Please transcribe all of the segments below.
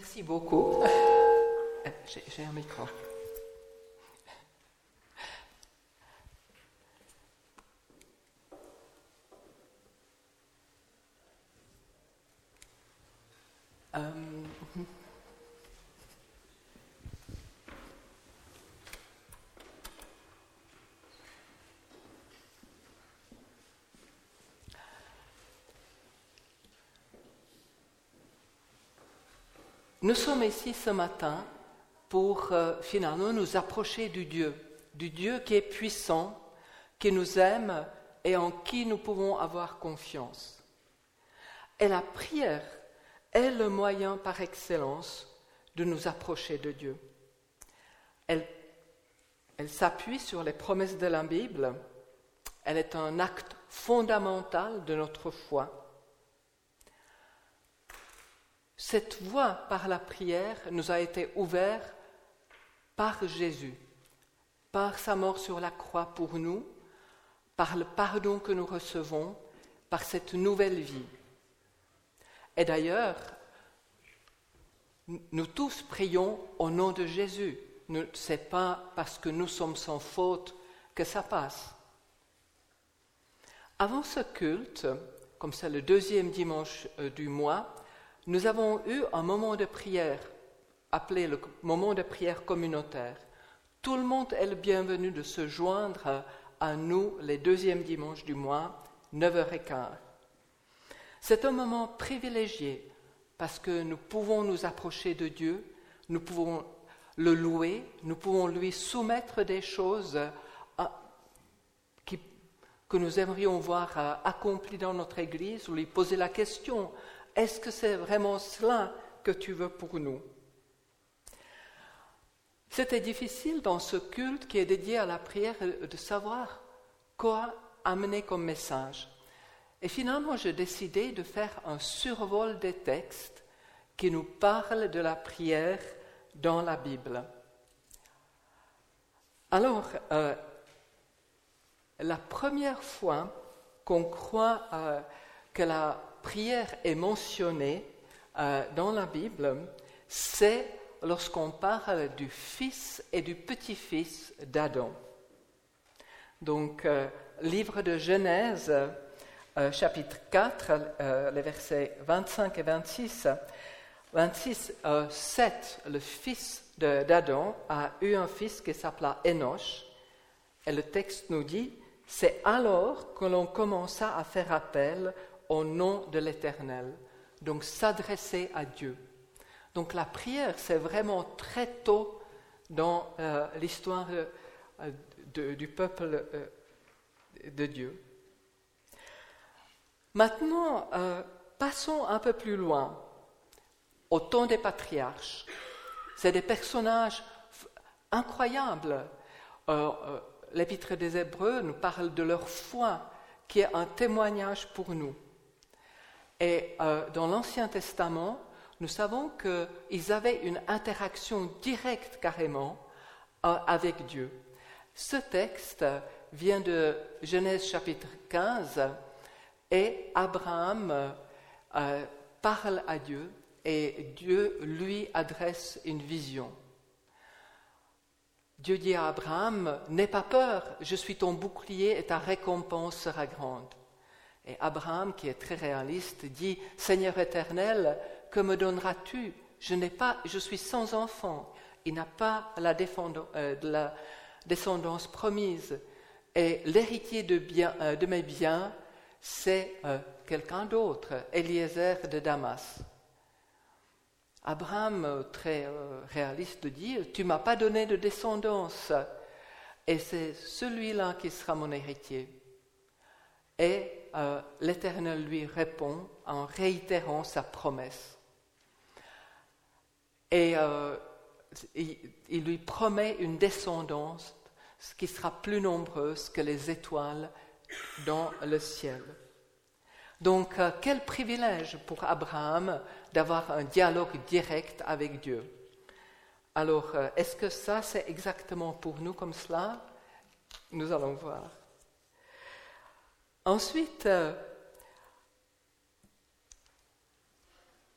Merci beaucoup. J'ai un micro. Nous sommes ici ce matin pour euh, finalement nous approcher du Dieu, du Dieu qui est puissant, qui nous aime et en qui nous pouvons avoir confiance. Et la prière est le moyen par excellence de nous approcher de Dieu. Elle, elle s'appuie sur les promesses de la Bible, elle est un acte fondamental de notre foi. Cette voie par la prière nous a été ouverte par Jésus, par sa mort sur la croix pour nous, par le pardon que nous recevons, par cette nouvelle vie. Et d'ailleurs, nous tous prions au nom de Jésus. Ce n'est pas parce que nous sommes sans faute que ça passe. Avant ce culte, comme c'est le deuxième dimanche euh, du mois, nous avons eu un moment de prière, appelé le moment de prière communautaire. Tout le monde est le bienvenu de se joindre à nous les deuxièmes dimanches du mois, 9h15. C'est un moment privilégié parce que nous pouvons nous approcher de Dieu, nous pouvons le louer, nous pouvons lui soumettre des choses que nous aimerions voir accomplies dans notre Église, ou lui poser la question, est-ce que c'est vraiment cela que tu veux pour nous? C'était difficile dans ce culte qui est dédié à la prière de savoir quoi amener comme message. Et finalement, j'ai décidé de faire un survol des textes qui nous parlent de la prière dans la Bible. Alors, euh, la première fois qu'on croit euh, que la prière est mentionnée euh, dans la Bible, c'est lorsqu'on parle du fils et du petit-fils d'Adam. Donc, euh, livre de Genèse, euh, chapitre 4, les versets 25 et 26. 26, 7, le fils d'Adam a eu un fils qui s'appela Enoch. Et le texte nous dit, c'est alors que l'on commença à faire appel au nom de l'Éternel. Donc s'adresser à Dieu. Donc la prière, c'est vraiment très tôt dans euh, l'histoire euh, du peuple euh, de Dieu. Maintenant, passons un peu plus loin, au temps des patriarches. C'est des personnages incroyables. L'Épître des Hébreux nous parle de leur foi, qui est un témoignage pour nous. Et euh, dans l'Ancien Testament, nous savons qu'ils avaient une interaction directe carrément euh, avec Dieu. Ce texte vient de Genèse chapitre 15 et Abraham euh, parle à Dieu et Dieu lui adresse une vision. Dieu dit à Abraham, N'aie pas peur, je suis ton bouclier et ta récompense sera grande. Et Abraham, qui est très réaliste, dit Seigneur éternel, que me donneras-tu? Je n'ai pas, je suis sans enfant. Il n'a pas la, euh, de la descendance promise. Et l'héritier de, euh, mes biens, c'est euh, quelqu'un d'autre, Eliezer de Damas. Abraham, très réaliste, dit Tu m'as pas donné de descendance, et c'est celui-là qui sera mon héritier. Et euh, l'Éternel lui répond en réitérant sa promesse. Et euh, il, lui promet une descendance qui sera plus nombreuse que les étoiles dans le ciel. Donc, euh, quel privilège pour Abraham d'avoir un dialogue direct avec Dieu. Alors, est-ce que ça, c'est exactement pour nous comme cela? Nous allons voir. Ensuite, euh,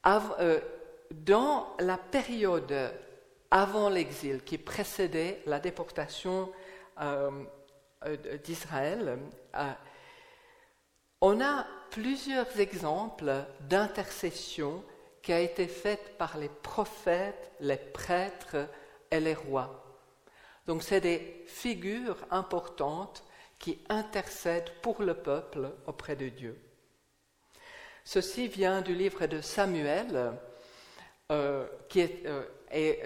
euh, dans la période avant l'exil qui précédait la déportation euh, d'Israël, on a plusieurs exemples d'intercession qui a été faite par les prophètes, les prêtres et les rois. Donc c'est des figures importantes qui intercèdent pour le peuple auprès de Dieu. Ceci vient du livre de Samuel, euh, euh, et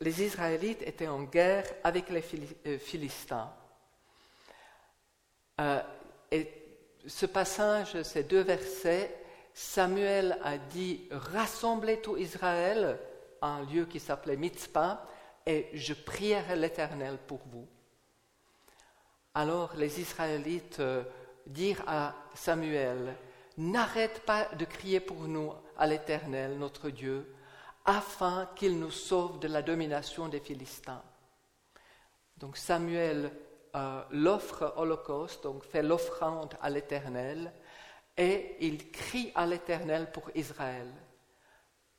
les Israélites étaient en guerre avec les euh, Philistins. et ce passage, ces deux versets, Samuel a dit Rassemblez tout Israël à un lieu qui s'appelait Mitzpah, et je prierai l'Éternel pour vous. Alors les Israélites dirent à Samuel N'arrête pas de crier pour nous à l'Éternel, notre Dieu, afin qu'il nous sauve de la domination des Philistins. Donc Samuel euh, l'offre holocauste, donc fait l'offrande à l'Éternel, et il crie à l'Éternel pour Israël.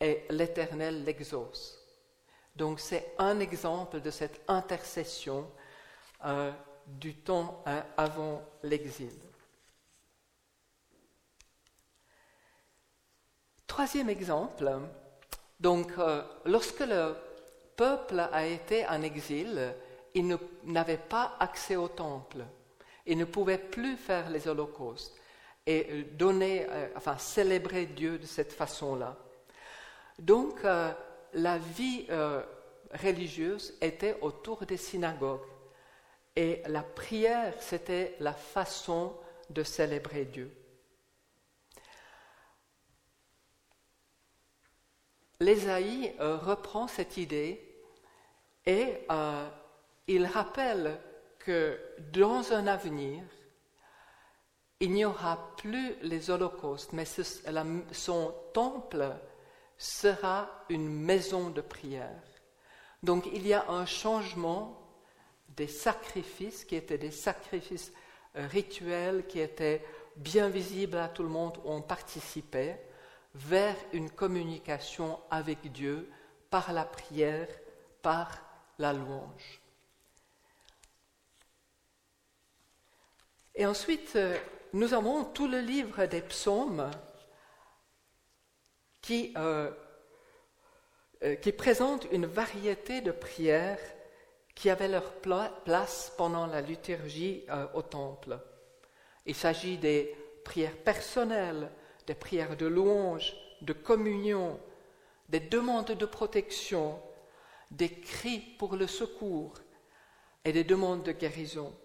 Et l'Éternel l'exauce. Donc c'est un exemple de cette intercession euh, du temps hein, avant l'exil. Troisième exemple, donc euh, lorsque le peuple a été en exil, il n'avait pas accès au temple. Il ne pouvait plus faire les holocaustes et euh, donner, euh, célébrer Dieu de cette façon-là. Donc la vie religieuse était autour des synagogues et la prière, c'était la façon de célébrer Dieu. l'Ésaïe euh, reprend cette idée et euh, il rappelle que dans un avenir, il n'y aura plus les holocaustes, mais son temple sera une maison de prière. Donc il y a un changement des sacrifices qui étaient des sacrifices euh, rituels, qui étaient bien visibles à tout le monde, où on participait, vers une communication avec Dieu par la prière, par la louange. Et ensuite, euh, nous avons tout le livre des psaumes qui, euh, qui présente une variété de prières qui avaient leur place pendant la liturgie au temple. Il s'agit des prières personnelles, des prières de louange, de communion, des demandes de protection, des cris pour le secours et des demandes de guérison.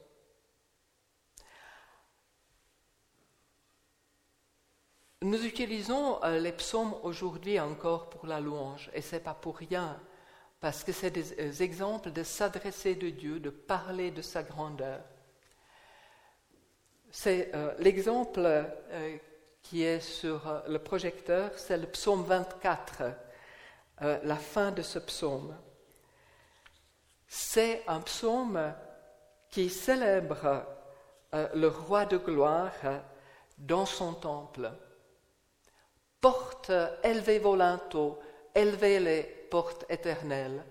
Nous utilisons euh, les psaumes aujourd'hui encore pour la louange, et ce n'est pas pour rien, parce que c'est des euh, exemples de s'adresser de Dieu, de parler de sa grandeur. C'est euh, l'exemple qui est sur euh, le projecteur, c'est le psaume 24, euh, la fin de ce psaume. C'est un psaume qui célèbre euh, le roi de gloire dans son temple. Porte, élevez vos linteaux, élevez les portes éternelles,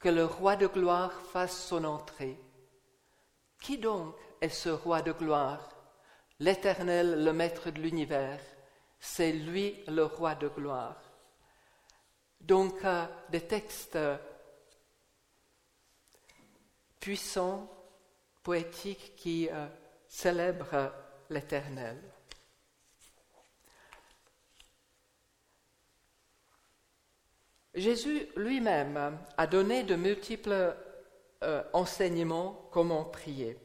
que le roi de gloire fasse son entrée. Qui donc est ce roi de gloire? L'Éternel, le Maître de l'univers, c'est lui le roi de gloire. Donc euh, des textes puissants, poétiques qui euh, célèbrent l'Éternel. Jésus lui-même a donné de multiples euh, enseignements comment prier.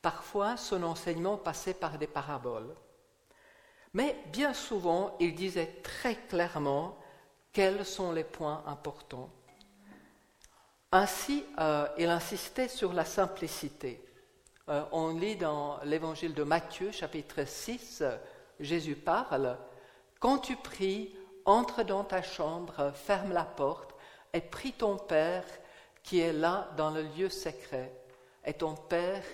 Parfois, son enseignement passait par des paraboles. Mais bien souvent, il disait très clairement quels sont les points importants. Ainsi, euh, il insistait sur la simplicité. Euh, on lit dans l'évangile de Matthieu, chapitre 6, Jésus parle, Quand tu pries, entre dans ta chambre, ferme la porte et prie ton Père qui est là dans le lieu secret. Et ton Père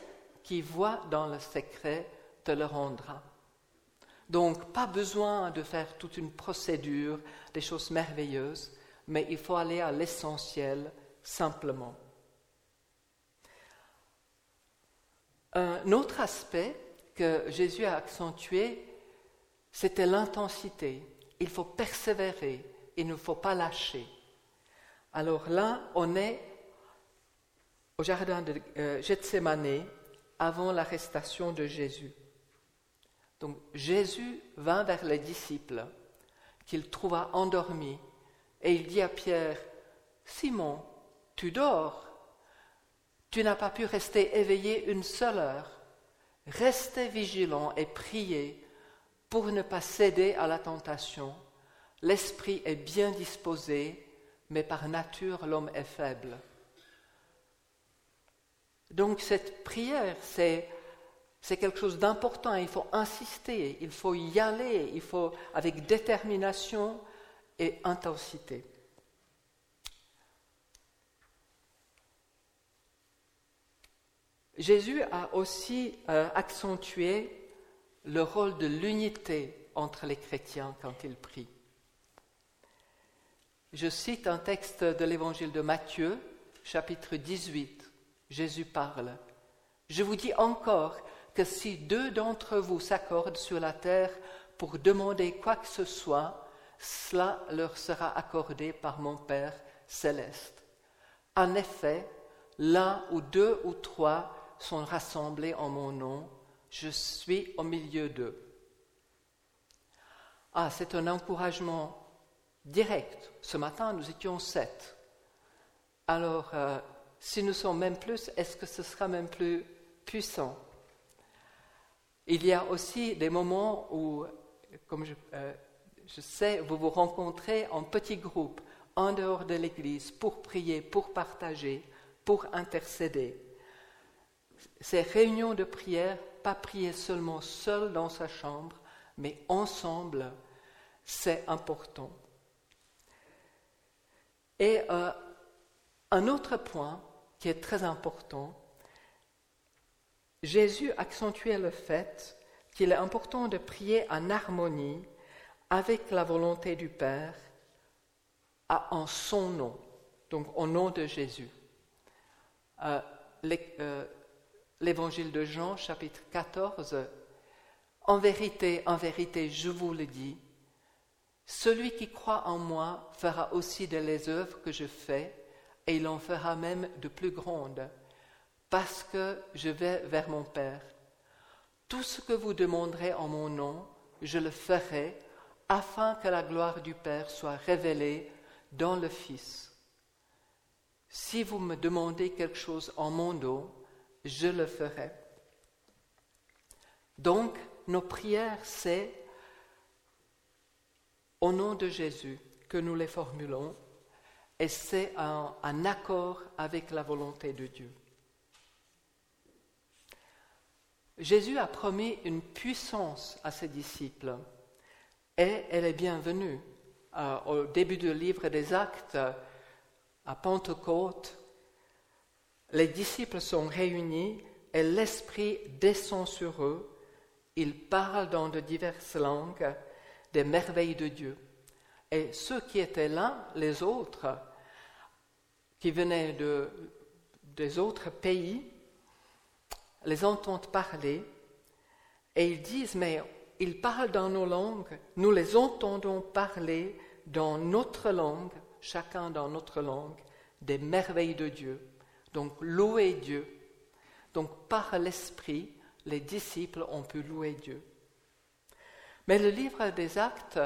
qui voit dans le secret te le rendra. Donc, pas besoin de faire toute une procédure, des choses merveilleuses, mais il faut aller à l'essentiel simplement. Un autre aspect que Jésus a accentué, c'était l'intensité. Il faut persévérer, il ne faut pas lâcher. Alors là, on est au jardin de euh, Gethsemane avant l'arrestation de Jésus. Donc Jésus vint vers les disciples qu'il trouva endormis et il dit à Pierre, Simon, tu dors, tu n'as pas pu rester éveillé une seule heure. Restez vigilant et priez pour ne pas céder à la tentation. L'esprit est bien disposé, mais par nature l'homme est faible. Donc cette prière, c'est, quelque chose d'important, il faut insister, il faut y aller, il faut avec détermination et intensité. Jésus a aussi euh, accentué le rôle de l'unité entre les chrétiens quand il prie. Je cite un texte de l'évangile de Matthieu, chapitre 18. Jésus parle. Je vous dis encore que si deux d'entre vous s'accordent sur la terre pour demander quoi que ce soit, cela leur sera accordé par mon Père céleste. En effet, là où deux ou trois sont rassemblés en mon nom, je suis au milieu d'eux. Ah, c'est un encouragement direct. Ce matin, nous étions sept. Alors, euh, si nous sommes même plus, est-ce que ce sera même plus puissant? Il y a aussi des moments où, comme je, euh, je sais, vous vous rencontrez en petits groupes, en dehors de l'Église, pour prier, pour partager, pour intercéder ces réunions de prière, pas prier seulement seul dans sa chambre, mais ensemble, c'est important. Et euh, un autre point qui est très important, Jésus accentuait le fait qu'il est important de prier en harmonie avec la volonté du Père en son nom, donc au nom de Jésus. Euh, euh, l'évangile de Jean, chapitre 14, En vérité, en vérité, je vous le dis, celui qui croit en moi fera aussi de les œuvres que je fais, et il en fera même de plus grandes, parce que je vais vers mon Père. Tout ce que vous demanderez en mon nom, je le ferai, afin que la gloire du Père soit révélée dans le Fils. Si vous me demandez quelque chose en mon nom, je le ferai. Donc, nos prières, c'est au nom de Jésus que nous les formulons et c'est un, accord avec la volonté de Dieu. Jésus a promis une puissance à ses disciples et elle est bienvenue. Euh, au début du livre des Actes, à Pentecôte, les disciples sont réunis et l'Esprit descend sur eux. Ils parlent dans de diverses langues des merveilles de Dieu. Et ceux qui étaient là, les autres, qui venaient de, des autres pays, les entendent parler et ils disent, mais ils parlent dans nos langues, nous les entendons parler dans notre langue, chacun dans notre langue, des merveilles de Dieu. Donc louer Dieu. Donc par l'Esprit, les disciples ont pu louer Dieu. Mais le livre des actes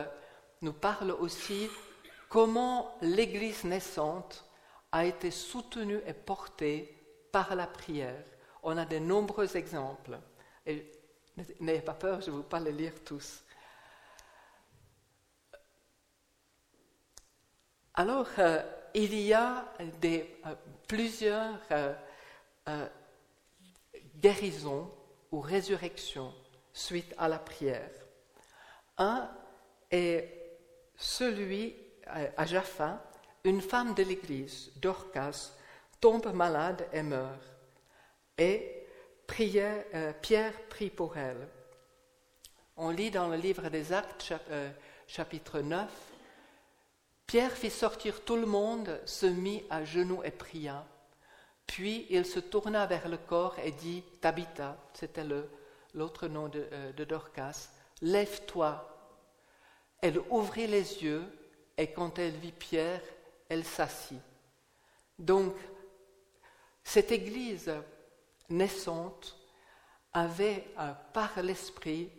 nous parle aussi comment l'Église naissante a été soutenue et portée par la prière. On a de nombreux exemples. N'ayez pas peur, je ne vais pas les lire tous. Alors, euh, il y a euh, plusieurs euh, euh, guérisons ou résurrections suite à la prière. Un est celui à Jaffa, une femme de l'église, Dorcas, tombe malade et meurt. Et Pierre prie pour elle. On lit dans le livre des Actes, chapitre 9, Pierre fit sortir tout le monde, se mit à genoux et pria. Puis il se tourna vers le corps et dit Tabitha, c'était l'autre nom de, euh, de Dorcas, lève-toi. Elle ouvrit les yeux et quand elle vit Pierre, elle s'assit. Donc, cette Église naissante avait euh, par l'Esprit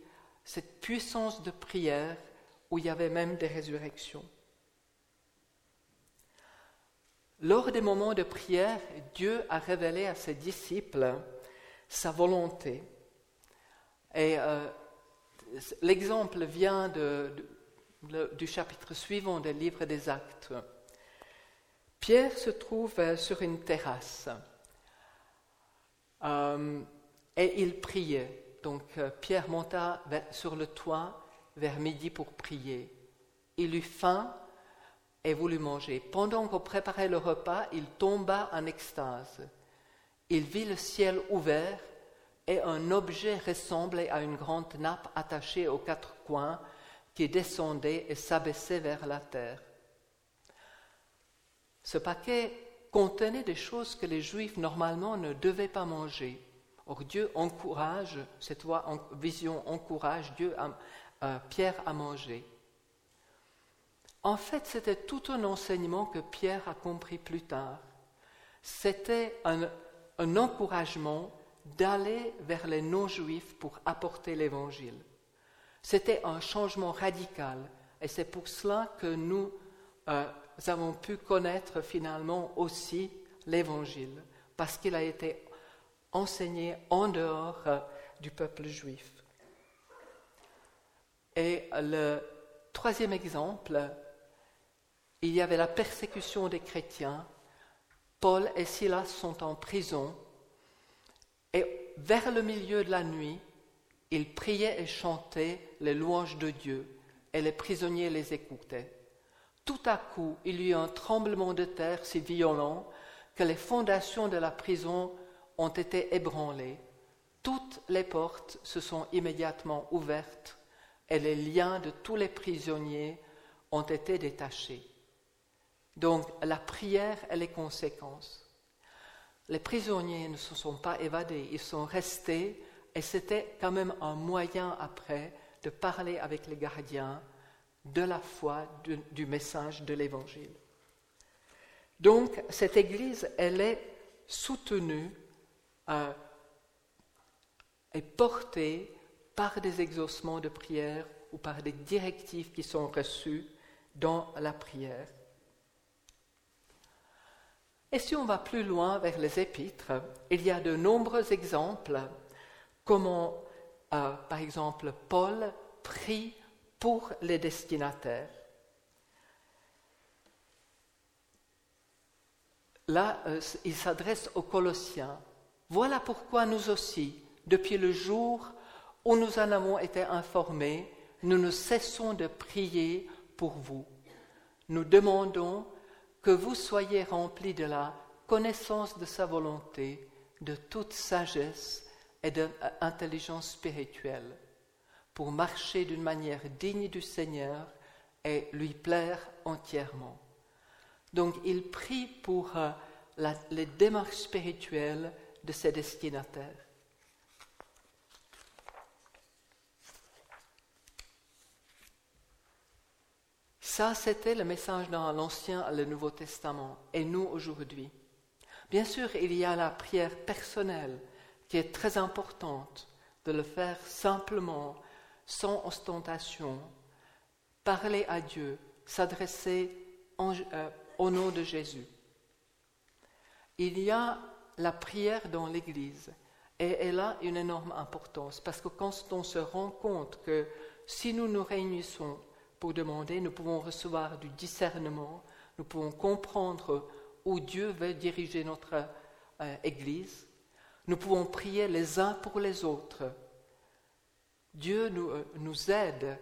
cette puissance de prière où il y avait même des résurrections. Lors des moments de prière, Dieu a révélé à ses disciples sa volonté. Et euh, l'exemple vient du chapitre suivant des livres des Actes. Pierre se trouve sur une terrasse euh, et il priait. Donc euh, Pierre monta sur le toit vers midi pour prier. Il eut faim et voulut manger. Pendant qu'on préparait le repas, il tomba en extase. Il vit le ciel ouvert et un objet ressemblait à une grande nappe attachée aux quatre coins qui descendait et s'abaissait vers la terre. Ce paquet contenait des choses que les Juifs normalement ne devaient pas manger. Or Dieu encourage, cette vision encourage Dieu Pierre à manger. En fait, c'était tout un enseignement que Pierre a compris plus tard. C'était un, encouragement d'aller vers les non-juifs pour apporter l'Évangile. C'était un changement radical et c'est pour cela que nous euh, avons pu connaître finalement aussi l'Évangile, parce qu'il a été enseigné en dehors euh, du peuple juif. Et le troisième exemple, il y avait la persécution des chrétiens. Paul et Silas sont en prison et vers le milieu de la nuit, ils priaient et chantaient les louanges de Dieu et les prisonniers les écoutaient. Tout à coup, il y eut un tremblement de terre si violent que les fondations de la prison ont été ébranlées. Toutes les portes se sont immédiatement ouvertes et les liens de tous les prisonniers ont été détachés. Donc la prière et les conséquences. Les prisonniers ne se sont pas évadés, ils sont restés et c'était quand même un moyen après de parler avec les gardiens de la foi, du, message de l'Évangile. Donc cette Église, elle est soutenue euh, et portée par des exaucements de prière ou par des directives qui sont reçues dans la prière. Et si on va plus loin vers les épîtres, il y a de nombreux exemples comment, euh, par exemple, Paul prie pour les destinataires. Là, euh, il s'adresse aux Colossiens. Voilà pourquoi nous aussi, depuis le jour où nous en avons été informés, nous ne cessons de prier pour vous. Nous demandons que vous soyez remplis de la connaissance de sa volonté, de toute sagesse et d'intelligence spirituelle, pour marcher d'une manière digne du Seigneur et lui plaire entièrement. Donc il prie pour euh, les démarches spirituelles de ses destinataires. Ça, c'était le message dans l'Ancien et le Nouveau Testament, et nous aujourd'hui. Bien sûr, il y a la prière personnelle qui est très importante, de le faire simplement, sans ostentation, parler à Dieu, s'adresser euh, au nom de Jésus. Il y a la prière dans l'Église, et elle a une énorme importance, parce que quand on se rend compte que si nous nous réunissons pour demander, nous pouvons recevoir du discernement, nous pouvons comprendre où Dieu veut diriger notre euh, Église, nous pouvons prier les uns pour les autres. Dieu nous, euh, nous aide.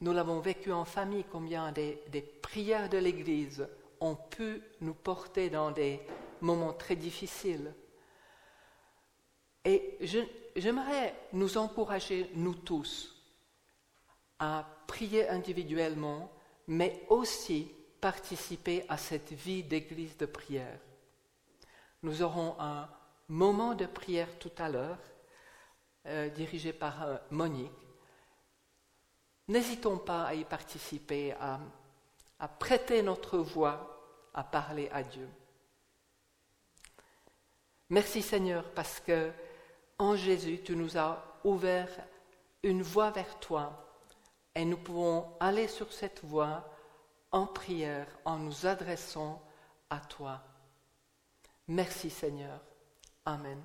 Nous l'avons vécu en famille, combien des, des prières de l'Église ont pu nous porter dans des moments très difficiles. Et j'aimerais nous encourager, nous tous, à prier individuellement, mais aussi participer à cette vie d'église de prière. Nous aurons un moment de prière tout à l'heure, euh, dirigé par euh, Monique. N'hésitons pas à y participer, à, à prêter notre voix, à parler à Dieu. Merci Seigneur parce que en Jésus, tu nous as ouvert une voie vers toi et nous pouvons aller sur cette voie en prière en nous adressant à toi. Merci Seigneur. Amen.